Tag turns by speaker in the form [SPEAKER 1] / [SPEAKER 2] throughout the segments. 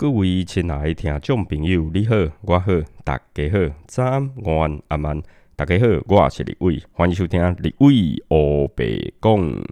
[SPEAKER 1] 各位亲爱的听众朋友，你好，我好，大家好，早安、午安、阿曼，大家好，我是李伟，欢迎收听李伟欧北讲。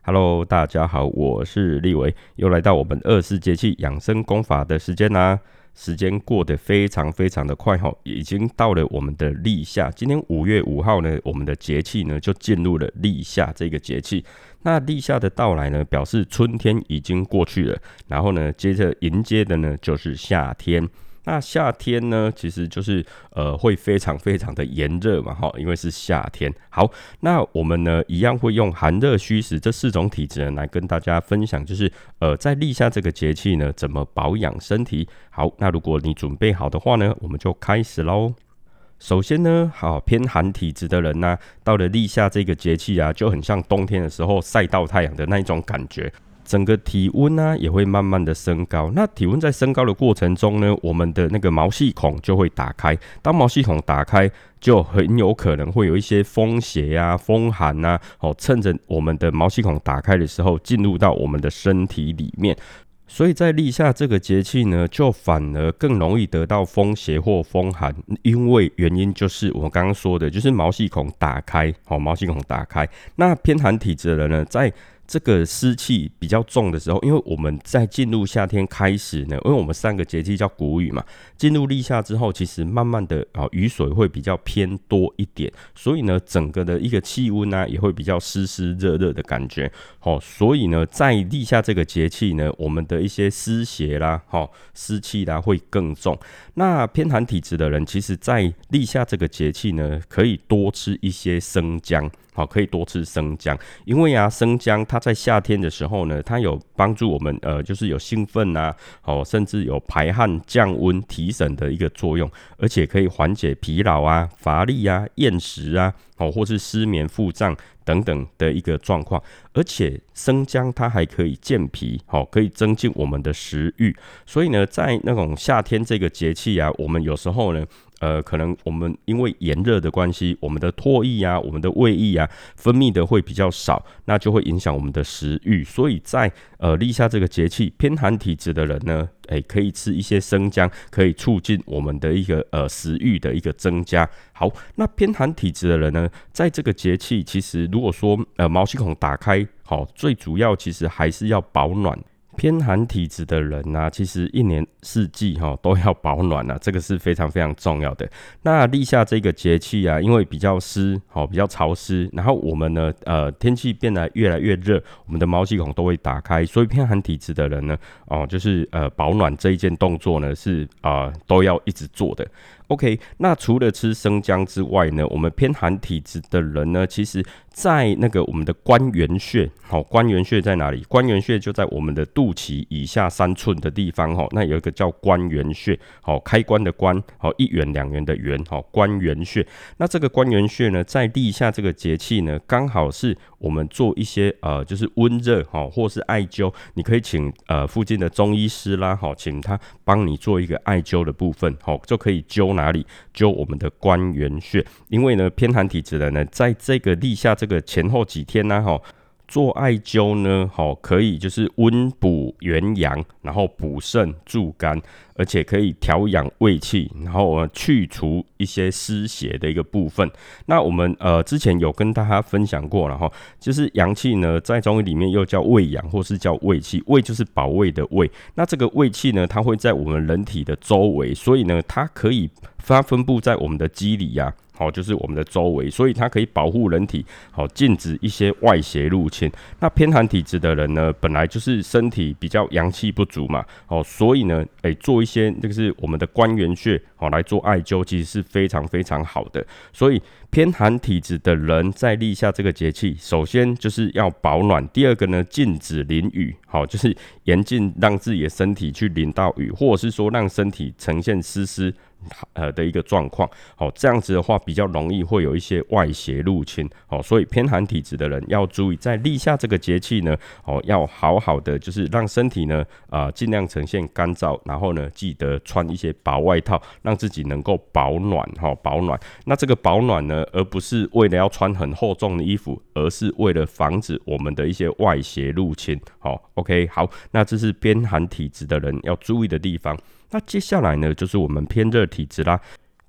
[SPEAKER 1] Hello，大家好，我是立伟，又来到我们二十节气养生功法的时间啦。时间过得非常非常的快哈，已经到了我们的立夏。今天五月五号呢，我们的节气呢就进入了立夏这个节气。那立夏的到来呢，表示春天已经过去了，然后呢，接着迎接的呢就是夏天。那夏天呢，其实就是呃会非常非常的炎热嘛，哈，因为是夏天。好，那我们呢一样会用寒热虚实这四种体质呢来跟大家分享，就是呃在立夏这个节气呢怎么保养身体。好，那如果你准备好的话呢，我们就开始喽。首先呢，好偏寒体质的人呢，到了立夏这个节气啊，就很像冬天的时候晒到太阳的那一种感觉。整个体温呢也会慢慢的升高，那体温在升高的过程中呢，我们的那个毛细孔就会打开。当毛细孔打开，就很有可能会有一些风邪呀、风寒呐，哦，趁着我们的毛细孔打开的时候，进入到我们的身体里面。所以在立夏这个节气呢，就反而更容易得到风邪或风寒，因为原因就是我刚刚说的，就是毛细孔打开，好，毛细孔打开。那偏寒体质的人呢，在这个湿气比较重的时候，因为我们在进入夏天开始呢，因为我们三个节气叫谷雨嘛，进入立夏之后，其实慢慢的啊雨水会比较偏多一点，所以呢，整个的一个气温呢也会比较湿湿热热的感觉，哦，所以呢，在立夏这个节气呢，我们的一些湿邪啦，哈，湿气啦会更重。那偏寒体质的人，其实在立夏这个节气呢，可以多吃一些生姜。好，可以多吃生姜，因为啊，生姜它在夏天的时候呢，它有帮助我们，呃，就是有兴奋啊，哦，甚至有排汗、降温、提神的一个作用，而且可以缓解疲劳啊、乏力啊、厌食啊，哦，或是失眠、腹胀等等的一个状况。而且生姜它还可以健脾，好，可以增进我们的食欲。所以呢，在那种夏天这个节气啊，我们有时候呢。呃，可能我们因为炎热的关系，我们的唾液啊，我们的胃液啊，分泌的会比较少，那就会影响我们的食欲。所以在呃立夏这个节气，偏寒体质的人呢，诶，可以吃一些生姜，可以促进我们的一个呃食欲的一个增加。好，那偏寒体质的人呢，在这个节气，其实如果说呃毛细孔打开，好，最主要其实还是要保暖。偏寒体质的人呢，其实一年四季哈都要保暖啊，这个是非常非常重要的。那立夏这个节气啊，因为比较湿，好比较潮湿，然后我们呢，呃，天气变得越来越热，我们的毛细孔都会打开，所以偏寒体质的人呢，哦，就是呃保暖这一件动作呢，是啊都要一直做的。OK，那除了吃生姜之外呢，我们偏寒体质的人呢，其实在那个我们的关元穴，好，关元穴在哪里？关元穴就在我们的肚脐以下三寸的地方，哈，那有一个叫关元穴，好，开关的关，好，一元两元的元，好，关元穴。那这个关元穴呢，在立夏这个节气呢，刚好是我们做一些呃，就是温热，哈，或是艾灸，你可以请呃附近的中医师啦，好，请他帮你做一个艾灸的部分，好，就可以灸。哪里灸我们的关元穴？因为呢，偏寒体质的呢，在这个立夏这个前后几天呢，哈。做艾灸呢，好可以就是温补元阳，然后补肾助肝，而且可以调养胃气，然后去除一些湿邪的一个部分。那我们呃之前有跟大家分享过了哈，就是阳气呢在中医里面又叫胃阳，或是叫胃气。胃就是保卫的胃，那这个胃气呢，它会在我们人体的周围，所以呢，它可以发分布在我们的肌里呀。好，就是我们的周围，所以它可以保护人体，好禁止一些外邪入侵。那偏寒体质的人呢，本来就是身体比较阳气不足嘛，哦，所以呢，诶，做一些这个是我们的关元穴，好来做艾灸，其实是非常非常好的。所以偏寒体质的人在立夏这个节气，首先就是要保暖，第二个呢，禁止淋雨，好，就是严禁让自己的身体去淋到雨，或者是说让身体呈现湿湿呃的一个状况，好，这样子的话比较容易会有一些外邪入侵，好，所以偏寒体质的人要注意，在立夏这个节气呢，哦，要好好的就是让身体呢，啊，尽量呈现干燥，然后呢，记得穿一些薄外套，让自己能够保暖，哈，保暖。那这个保暖呢，而不是为了要穿很厚重的衣服，而是为了防止我们的一些外邪入侵，好，OK，好，那这是偏寒体质的人要注意的地方。那接下来呢，就是我们偏热体质啦。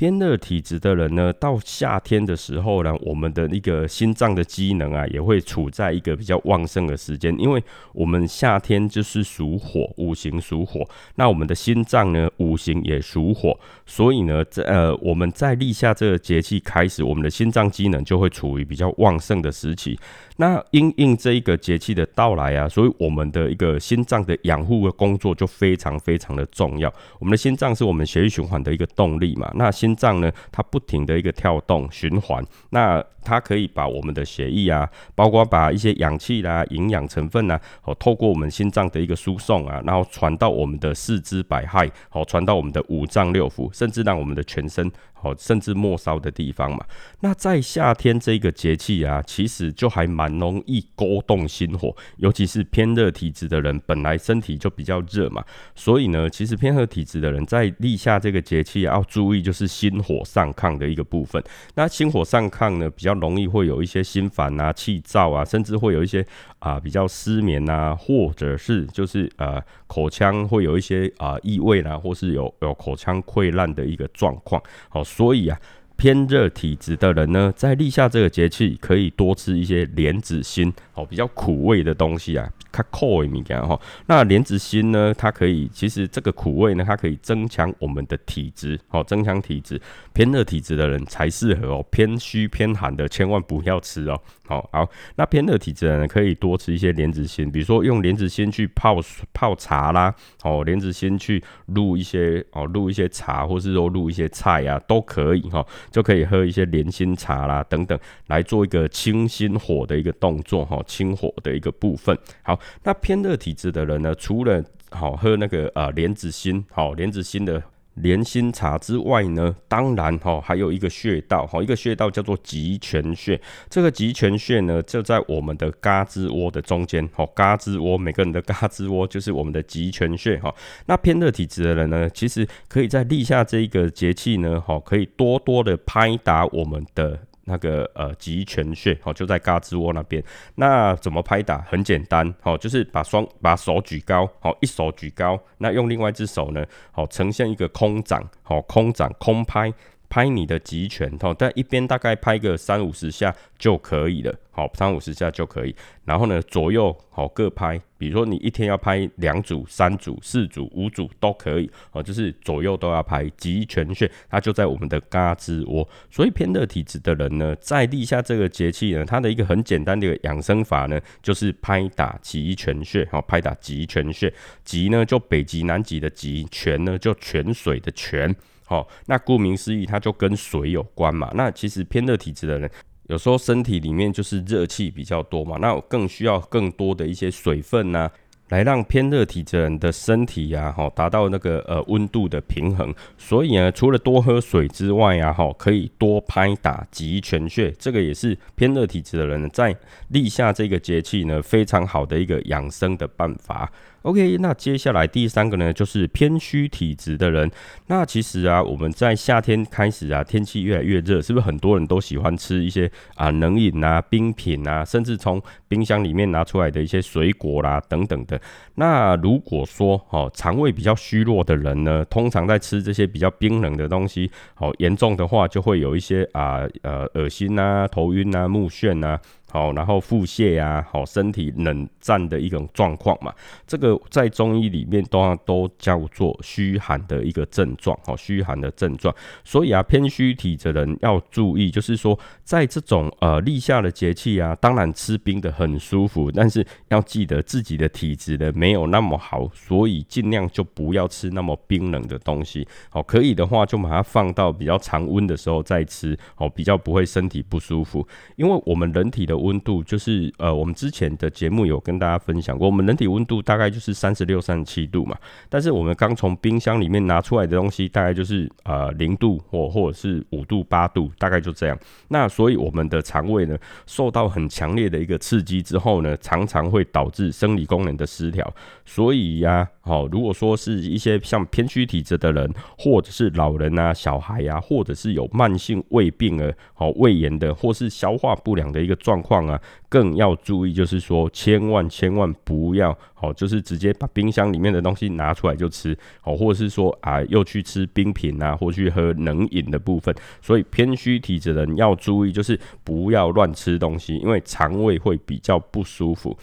[SPEAKER 1] 偏热体质的人呢，到夏天的时候呢，我们的一个心脏的机能啊，也会处在一个比较旺盛的时间，因为我们夏天就是属火，五行属火，那我们的心脏呢，五行也属火，所以呢，在呃，我们在立夏这个节气开始，我们的心脏机能就会处于比较旺盛的时期。那因应这一个节气的到来啊，所以我们的一个心脏的养护的工作就非常非常的重要。我们的心脏是我们血液循环的一个动力嘛，那心心脏呢，它不停的一个跳动循环，那它可以把我们的血液啊，包括把一些氧气啦、营养成分啊，哦，透过我们心脏的一个输送啊，然后传到我们的四肢百骸，好，传到我们的五脏六腑，甚至让我们的全身。哦，甚至末梢的地方嘛，那在夏天这个节气啊，其实就还蛮容易勾动心火，尤其是偏热体质的人，本来身体就比较热嘛，所以呢，其实偏热体质的人在立夏这个节气要注意，就是心火上亢的一个部分。那心火上亢呢，比较容易会有一些心烦啊、气躁啊，甚至会有一些啊比较失眠啊，或者是就是呃口腔会有一些啊异味啦，或是有有口腔溃烂的一个状况。好。所以啊，偏热体质的人呢，在立夏这个节气，可以多吃一些莲子心，哦，比较苦味的东西啊。它扣一米干哈，那莲子心呢？它可以，其实这个苦味呢，它可以增强我们的体质，哦，增强体质。偏热体质的人才适合哦，偏虚偏寒的千万不要吃哦。好，好，那偏热体质的人可以多吃一些莲子心，比如说用莲子心去泡泡茶啦，哦，莲子心去入一些哦，入一些茶，或是说入一些菜啊，都可以哈，就可以喝一些莲心茶啦等等，来做一个清心火的一个动作哈，清火的一个部分。好。那偏热体质的人呢，除了好喝那个呃莲子心，好莲子心的莲心茶之外呢，当然哈还有一个穴道，哈一个穴道叫做极泉穴。这个极泉穴呢，就在我们的胳肢窝的中间，哈胳肢窝，每个人的胳肢窝就是我们的极泉穴，哈。那偏热体质的人呢，其实可以在立夏这一个节气呢，哈可以多多的拍打我们的。那个呃极泉穴哦，就在胳肢窝那边。那怎么拍打？很简单哦，就是把双把手举高，好一手举高，那用另外一只手呢，好呈现一个空掌，好空掌空拍。拍你的极拳，吼，但一边大概拍个三五十下就可以了，好，三五十下就可以。然后呢，左右好各拍，比如说你一天要拍两组、三组、四组、五组都可以，哦，就是左右都要拍极拳穴，它就在我们的嘎吱窝。所以偏热体质的人呢，在立夏这个节气呢，它的一个很简单的一个养生法呢，就是拍打极拳穴，好，拍打极拳穴。极呢就北极南极的极，泉呢就泉水的泉。哦，那顾名思义，它就跟水有关嘛。那其实偏热体质的人，有时候身体里面就是热气比较多嘛，那更需要更多的一些水分呐，来让偏热体质人的身体呀，哈，达到那个呃温度的平衡。所以呢，除了多喝水之外呀，哈，可以多拍打极泉穴，这个也是偏热体质的人在立夏这个节气呢，非常好的一个养生的办法。OK，那接下来第三个呢，就是偏虚体质的人。那其实啊，我们在夏天开始啊，天气越来越热，是不是很多人都喜欢吃一些啊冷饮啊、冰品啊，甚至从冰箱里面拿出来的一些水果啦等等的。那如果说哦，肠胃比较虚弱的人呢，通常在吃这些比较冰冷的东西，哦严重的话就会有一些啊呃恶心啊、头晕啊、目眩啊。好，然后腹泻呀，好，身体冷战的一种状况嘛，这个在中医里面都都叫做虚寒的一个症状，好，虚寒的症状。所以啊，偏虚体质的人要注意，就是说，在这种呃立夏的节气啊，当然吃冰的很舒服，但是要记得自己的体质呢没有那么好，所以尽量就不要吃那么冰冷的东西。好，可以的话就把它放到比较常温的时候再吃，好，比较不会身体不舒服。因为我们人体的温度，就是呃，我们之前的节目有跟大家分享过，我们人体温度大概就是三十六、三十七度嘛。但是我们刚从冰箱里面拿出来的东西，大概就是呃零度或或者是五度、八度，大概就这样。那所以我们的肠胃呢，受到很强烈的一个刺激之后呢，常常会导致生理功能的失调。所以呀，好，如果说是一些像偏虚体质的人，或者是老人啊、小孩呀，或者是有慢性胃病啊、好胃炎的，或是消化不良的一个状况况啊，更要注意，就是说，千万千万不要，好，就是直接把冰箱里面的东西拿出来就吃，好，或者是说啊，又去吃冰品啊，或去喝冷饮的部分。所以偏虚体质的人要注意，就是不要乱吃东西，因为肠胃会比较不舒服。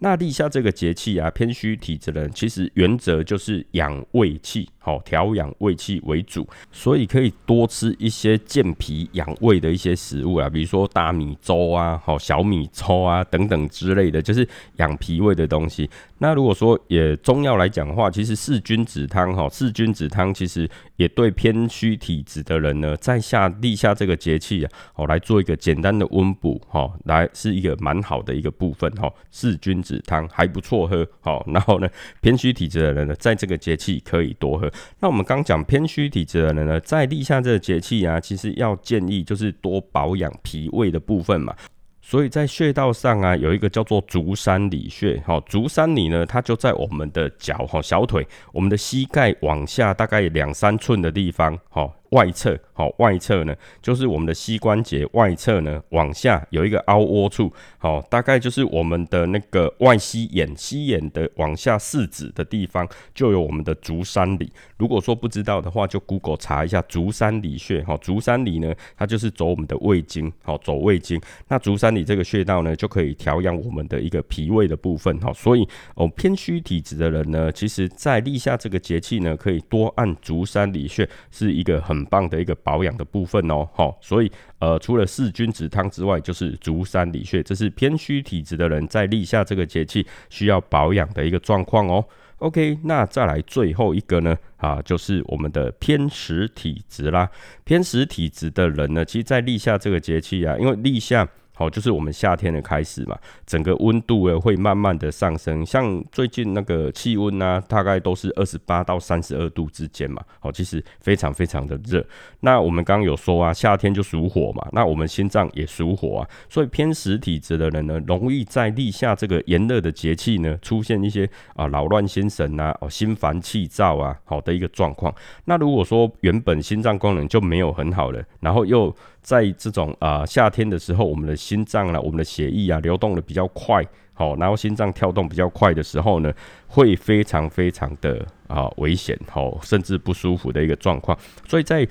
[SPEAKER 1] 那立夏这个节气啊，偏虚体质的人，其实原则就是养胃气。好调养胃气为主，所以可以多吃一些健脾养胃的一些食物啊，比如说大米粥啊、好小米粥啊等等之类的，就是养脾胃的东西。那如果说也中药来讲的话，其实四君子汤哈，四君子汤其实也对偏虚体质的人呢，在下立夏这个节气啊，好来做一个简单的温补哈，来是一个蛮好的一个部分哈。四君子汤还不错喝，好，然后呢，偏虚体质的人呢，在这个节气可以多喝。那我们刚讲偏虚体质的人呢，在立夏这个节气啊，其实要建议就是多保养脾胃的部分嘛。所以在穴道上啊，有一个叫做足三里穴。哈，足三里呢，它就在我们的脚哈小腿，我们的膝盖往下大概两三寸的地方，哈。外侧，好，外侧呢，就是我们的膝关节外侧呢，往下有一个凹窝处，好，大概就是我们的那个外膝眼，膝眼的往下四指的地方，就有我们的足三里。如果说不知道的话，就 Google 查一下足三里穴，哈，足三里呢，它就是走我们的胃经，好，走胃经。那足三里这个穴道呢，就可以调养我们的一个脾胃的部分，哈，所以哦，偏虚体质的人呢，其实在立夏这个节气呢，可以多按足三里穴，是一个很。棒的一个保养的部分哦，好，所以呃，除了四君子汤之外，就是足三里穴，这是偏虚体质的人在立夏这个节气需要保养的一个状况哦。OK，那再来最后一个呢，啊，就是我们的偏实体质啦。偏实体质的人呢，其实，在立夏这个节气啊，因为立夏。好，就是我们夏天的开始嘛，整个温度呢会慢慢的上升，像最近那个气温呢，大概都是二十八到三十二度之间嘛。好，其实非常非常的热。那我们刚刚有说啊，夏天就属火嘛，那我们心脏也属火啊，所以偏实体质的人呢，容易在立夏这个炎热的节气呢，出现一些啊扰乱心神啊，哦心烦气躁啊，好的一个状况。那如果说原本心脏功能就没有很好了，然后又在这种啊夏天的时候，我们的心脏呢，我们的血液啊流动的比较快，好，然后心脏跳动比较快的时候呢，会非常非常的啊危险，好，甚至不舒服的一个状况。所以在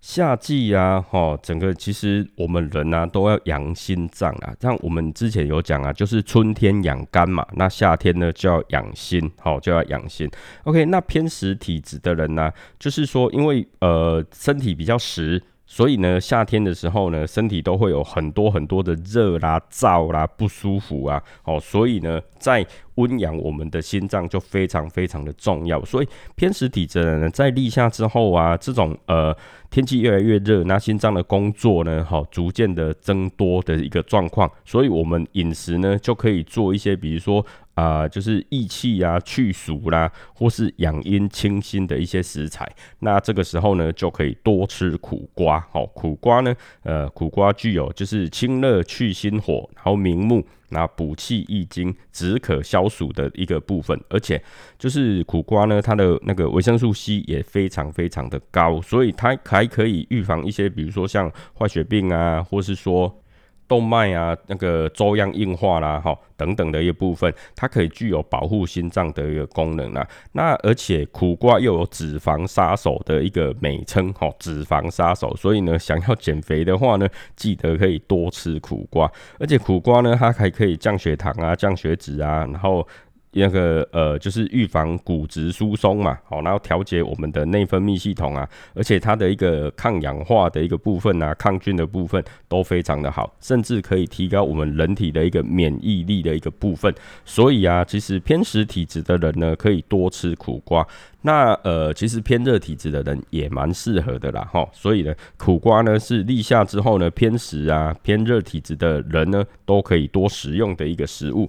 [SPEAKER 1] 夏季啊，哈，整个其实我们人呢都要养心脏啊。像我们之前有讲啊，就是春天养肝嘛，那夏天呢就要养心，好，就要养心。OK，那偏食体质的人呢，就是说因为呃身体比较实。所以呢，夏天的时候呢，身体都会有很多很多的热啦、燥啦、不舒服啊。哦，所以呢，在温养我们的心脏就非常非常的重要。所以偏食体质的人在立夏之后啊，这种呃天气越来越热，那心脏的工作呢，好逐渐的增多的一个状况。所以我们饮食呢，就可以做一些，比如说。啊，就是益气啊、去暑啦，或是养阴清心的一些食材。那这个时候呢，就可以多吃苦瓜。好，苦瓜呢，呃，苦瓜具有就是清热去心火，然后明目，那补气益精、止渴消暑的一个部分。而且就是苦瓜呢，它的那个维生素 C 也非常非常的高，所以它还可以预防一些，比如说像坏血病啊，或是说。动脉啊，那个粥样硬化啦，哈，等等的一部分，它可以具有保护心脏的一个功能啊。那而且苦瓜又有脂肪杀手的一个美称，哈，脂肪杀手。所以呢，想要减肥的话呢，记得可以多吃苦瓜。而且苦瓜呢，它还可以降血糖啊，降血脂啊，然后。那个呃，就是预防骨质疏松嘛，好，然后调节我们的内分泌系统啊，而且它的一个抗氧化的一个部分啊，抗菌的部分都非常的好，甚至可以提高我们人体的一个免疫力的一个部分。所以啊，其实偏食体质的人呢，可以多吃苦瓜。那呃，其实偏热体质的人也蛮适合的啦，哈。所以呢，苦瓜呢是立夏之后呢，偏食啊、偏热体质的人呢，都可以多食用的一个食物。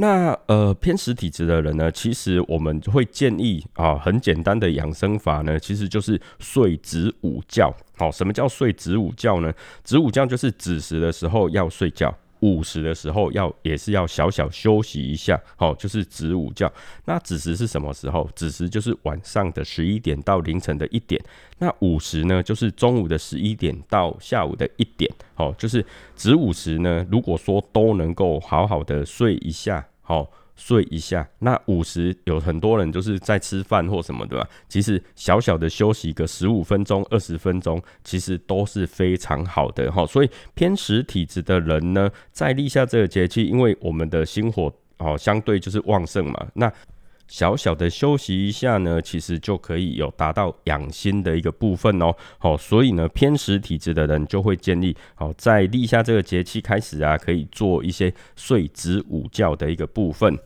[SPEAKER 1] 那呃偏食体质的人呢，其实我们会建议啊，很简单的养生法呢，其实就是睡子午觉。好，什么叫睡子午觉呢？子午觉就是子时的时候要睡觉，午时的时候要也是要小小休息一下。好，就是子午觉。那子时是什么时候？子时就是晚上的十一点到凌晨的一点。那午时呢，就是中午的十一点到下午的一点。好，就是子午时呢，如果说都能够好好的睡一下。哦，睡一下。那午时有很多人就是在吃饭或什么的吧。其实小小的休息个十五分钟、二十分钟，其实都是非常好的哈。所以偏食体质的人呢，在立夏这个节气，因为我们的心火哦相对就是旺盛嘛，那。小小的休息一下呢，其实就可以有达到养心的一个部分哦。好，所以呢，偏食体质的人就会建议，好，在立夏这个节气开始啊，可以做一些睡子午觉的一个部分。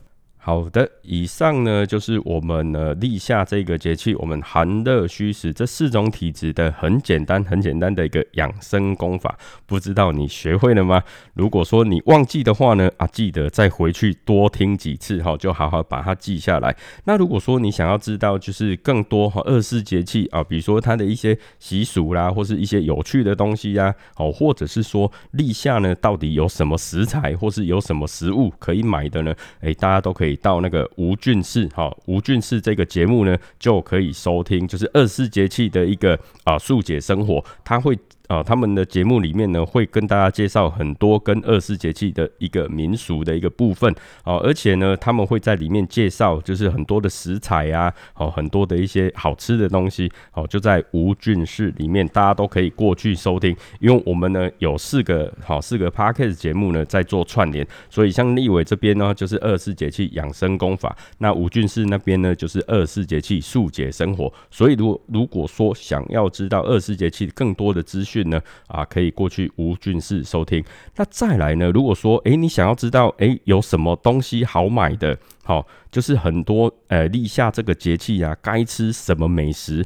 [SPEAKER 1] 好的，以上呢就是我们呢立夏这个节气，我们寒热虚实这四种体质的很简单、很简单的一个养生功法，不知道你学会了吗？如果说你忘记的话呢，啊，记得再回去多听几次哈，就好好把它记下来。那如果说你想要知道就是更多哈二四节气啊，比如说它的一些习俗啦，或是一些有趣的东西呀，哦，或者是说立夏呢到底有什么食材，或是有什么食物可以买的呢？诶，大家都可以。到那个吴俊士哈，吴俊士这个节目呢，就可以收听，就是二十四节气的一个啊速解生活，他会。啊，他们的节目里面呢，会跟大家介绍很多跟二十四节气的一个民俗的一个部分哦，而且呢，他们会在里面介绍，就是很多的食材啊，哦，很多的一些好吃的东西哦，就在吴俊士里面，大家都可以过去收听，因为我们呢有四个好四个 podcast 节目呢在做串联，所以像立伟这边呢就是二十四节气养生功法，那吴俊士那边呢就是二十四节气速解生活，所以如如果说想要知道二十四节气更多的资讯。讯呢啊，可以过去吴俊士收听。那再来呢，如果说哎，你想要知道哎有什么东西好买的，好，就是很多呃立夏这个节气啊，该吃什么美食。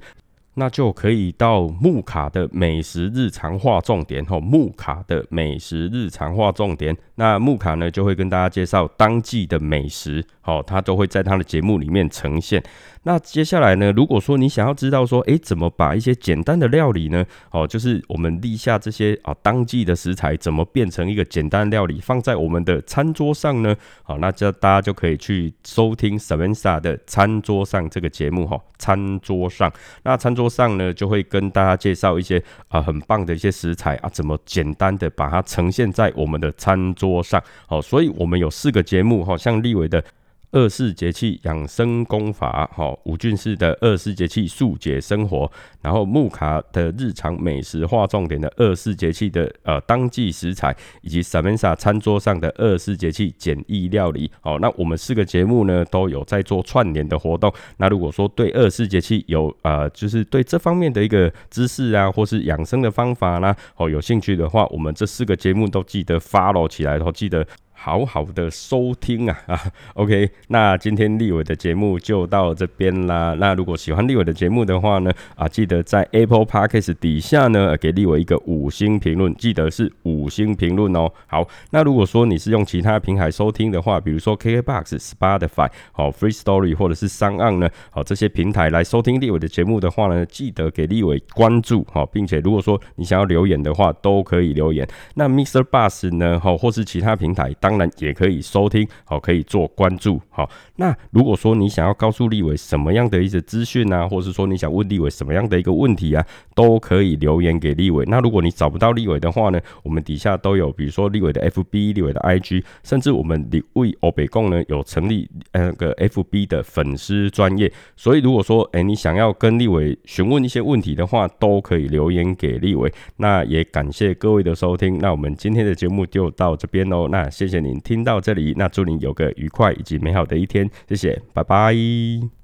[SPEAKER 1] 那就可以到木卡的美食日常化重点吼，木卡的美食日常化重点。那木卡呢就会跟大家介绍当季的美食，好，他都会在他的节目里面呈现。那接下来呢，如果说你想要知道说，诶，怎么把一些简单的料理呢，哦，就是我们立下这些啊当季的食材，怎么变成一个简单料理放在我们的餐桌上呢？好，那这大家就可以去收听 Savansa 的餐桌上这个节目哈，餐桌上，那餐桌。上呢就会跟大家介绍一些啊很棒的一些食材啊，怎么简单的把它呈现在我们的餐桌上。好，所以我们有四个节目哈，像立伟的。二四节气养生功法，好，吴俊士的二四节气速解生活，然后木卡的日常美食划重点的二四节气的呃当季食材，以及 Samantha 餐桌上的二四节气简易料理，好，那我们四个节目呢都有在做串联的活动。那如果说对二四节气有呃就是对这方面的一个知识啊，或是养生的方法啦，哦有兴趣的话，我们这四个节目都记得 follow 起来，然后记得。好好的收听啊 啊，OK，那今天立伟的节目就到这边啦。那如果喜欢立伟的节目的话呢，啊，记得在 Apple Podcast 底下呢给立伟一个五星评论，记得是五星评论哦。好，那如果说你是用其他平台收听的话，比如说 KKBox、Spotify、好 Free Story 或者是三岸呢，好这些平台来收听立伟的节目的话呢，记得给立伟关注好，并且如果说你想要留言的话，都可以留言。那 Mr. Bus 呢，好或是其他平台当然也可以收听，好，可以做关注，好。那如果说你想要告诉立伟什么样的一些资讯啊，或者是说你想问立伟什么样的一个问题啊，都可以留言给立伟。那如果你找不到立伟的话呢，我们底下都有，比如说立伟的 FB、立伟的 IG，甚至我们立伟欧北贡呢有成立那个 FB 的粉丝专业。所以如果说哎你想要跟立伟询问一些问题的话，都可以留言给立伟。那也感谢各位的收听，那我们今天的节目就到这边喽。那谢谢。您听到这里，那祝您有个愉快以及美好的一天，谢谢，拜拜。